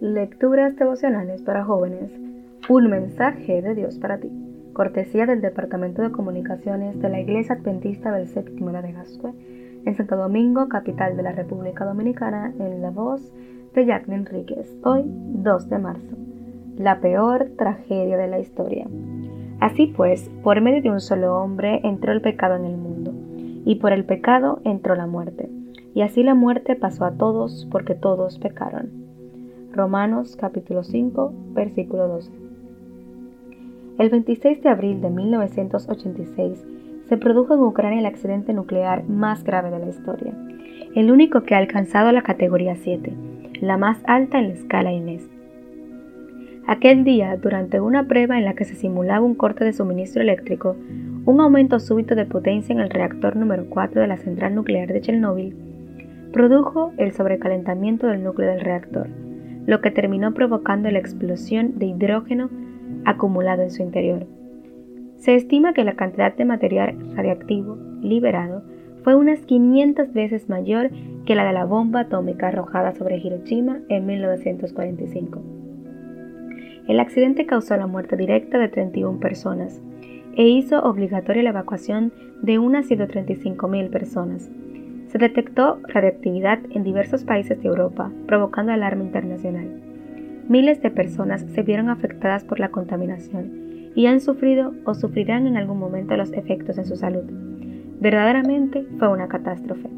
Lecturas devocionales para jóvenes. Un mensaje de Dios para ti. Cortesía del Departamento de Comunicaciones de la Iglesia Adventista del Séptimo de Gascue, en Santo Domingo, capital de la República Dominicana, en la voz de Jacqueline Enríquez. Hoy, 2 de marzo. La peor tragedia de la historia. Así pues, por medio de un solo hombre entró el pecado en el mundo, y por el pecado entró la muerte. Y así la muerte pasó a todos porque todos pecaron. Romanos capítulo 5, versículo 12. El 26 de abril de 1986 se produjo en Ucrania el accidente nuclear más grave de la historia, el único que ha alcanzado la categoría 7, la más alta en la escala INES. Aquel día, durante una prueba en la que se simulaba un corte de suministro eléctrico, un aumento súbito de potencia en el reactor número 4 de la central nuclear de Chernóbil produjo el sobrecalentamiento del núcleo del reactor, lo que terminó provocando la explosión de hidrógeno acumulado en su interior. Se estima que la cantidad de material radiactivo liberado fue unas 500 veces mayor que la de la bomba atómica arrojada sobre Hiroshima en 1945. El accidente causó la muerte directa de 31 personas e hizo obligatoria la evacuación de unas 135.000 personas, se detectó radiactividad en diversos países de Europa, provocando alarma internacional. Miles de personas se vieron afectadas por la contaminación y han sufrido o sufrirán en algún momento los efectos en su salud. Verdaderamente fue una catástrofe.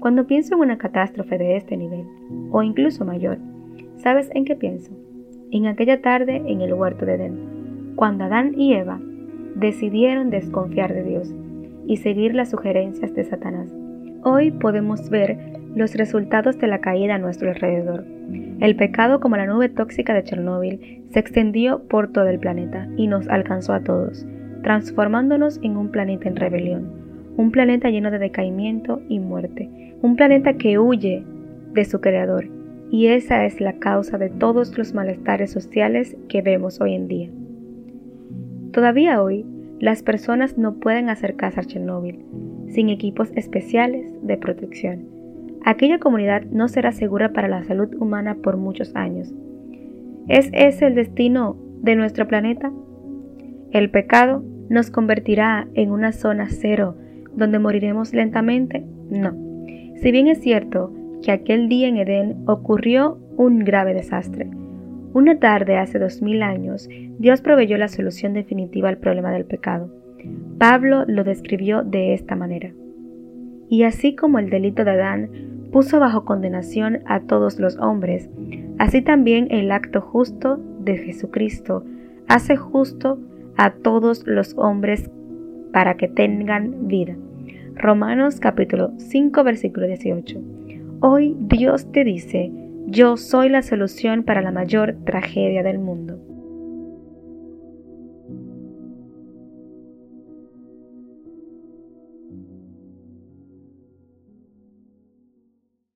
Cuando pienso en una catástrofe de este nivel, o incluso mayor, ¿sabes en qué pienso? En aquella tarde en el huerto de Edén, cuando Adán y Eva decidieron desconfiar de Dios y seguir las sugerencias de Satanás Hoy podemos ver los resultados de la caída a nuestro alrededor. El pecado, como la nube tóxica de Chernóbil, se extendió por todo el planeta y nos alcanzó a todos, transformándonos en un planeta en rebelión, un planeta lleno de decaimiento y muerte, un planeta que huye de su creador, y esa es la causa de todos los malestares sociales que vemos hoy en día. Todavía hoy, las personas no pueden acercarse a Chernóbil, sin equipos especiales de protección. Aquella comunidad no será segura para la salud humana por muchos años. ¿Es ese el destino de nuestro planeta? ¿El pecado nos convertirá en una zona cero donde moriremos lentamente? No. Si bien es cierto que aquel día en Edén ocurrió un grave desastre, una tarde hace dos mil años, Dios proveyó la solución definitiva al problema del pecado. Pablo lo describió de esta manera. Y así como el delito de Adán puso bajo condenación a todos los hombres, así también el acto justo de Jesucristo hace justo a todos los hombres para que tengan vida. Romanos capítulo 5 versículo 18. Hoy Dios te dice, yo soy la solución para la mayor tragedia del mundo.